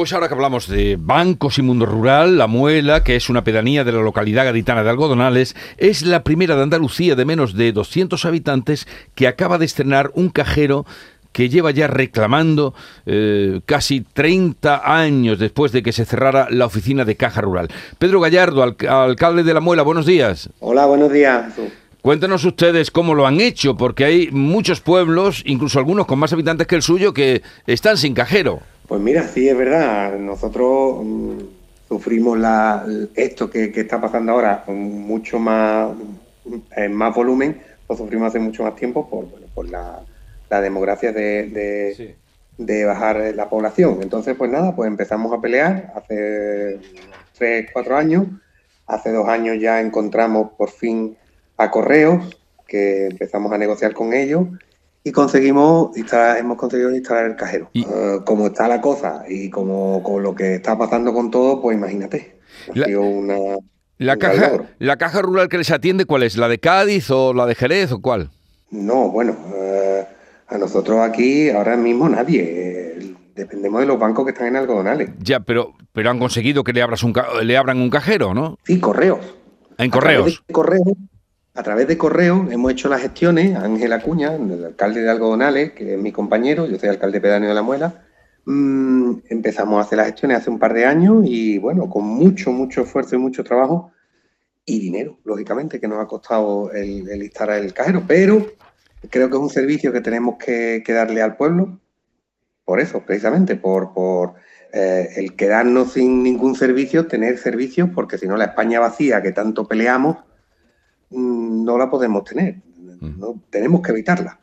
Pues ahora que hablamos de bancos y mundo rural, La Muela, que es una pedanía de la localidad gaditana de Algodonales, es la primera de Andalucía de menos de 200 habitantes que acaba de estrenar un cajero que lleva ya reclamando eh, casi 30 años después de que se cerrara la oficina de Caja Rural. Pedro Gallardo, alcalde de La Muela, buenos días. Hola, buenos días. Cuéntanos ustedes cómo lo han hecho, porque hay muchos pueblos, incluso algunos con más habitantes que el suyo, que están sin cajero. Pues mira, sí, es verdad. Nosotros mm, sufrimos la, esto que, está pasando ahora con mucho más, en más volumen, lo sufrimos hace mucho más tiempo por, por la, demografía de, de, bajar la población. Entonces, pues nada, pues empezamos a pelear hace tres, cuatro años. Hace dos años ya encontramos por fin a Correos, que empezamos a negociar con ellos y conseguimos instalar, hemos conseguido instalar el cajero. Eh, como está la cosa y como con lo que está pasando con todo, pues imagínate. La, una, la caja, la caja rural que les atiende, ¿cuál es? ¿La de Cádiz o la de Jerez o cuál? No, bueno, eh, a nosotros aquí ahora mismo nadie. dependemos de los bancos que están en algodonales. Ya, pero, pero han conseguido que le, abras un, le abran un cajero, ¿no? Sí, correos. En correos. Correos a través de correo hemos hecho las gestiones, Ángel Acuña, el alcalde de Algodonales, que es mi compañero, yo soy alcalde pedáneo de La Muela, mm, empezamos a hacer las gestiones hace un par de años y bueno, con mucho, mucho esfuerzo y mucho trabajo y dinero, lógicamente, que nos ha costado el, instalar el cajero, pero creo que es un servicio que tenemos que, darle al pueblo, por eso, precisamente, por, por eh, el quedarnos sin ningún servicio, tener servicios, porque si no la España vacía que tanto peleamos, no la podemos tener. ¿no? Tenemos que evitarla.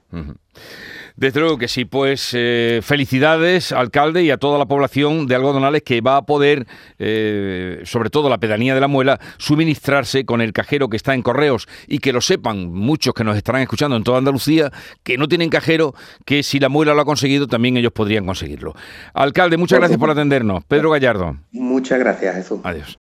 Desde luego que sí, pues eh, felicidades, alcalde, y a toda la población de Algodonales que va a poder, eh, sobre todo la pedanía de la Muela, suministrarse con el cajero que está en correos y que lo sepan muchos que nos estarán escuchando en toda Andalucía, que no tienen cajero, que si la Muela lo ha conseguido, también ellos podrían conseguirlo. Alcalde, muchas gracias por atendernos. Pedro Gallardo. Muchas gracias, Jesús. Adiós.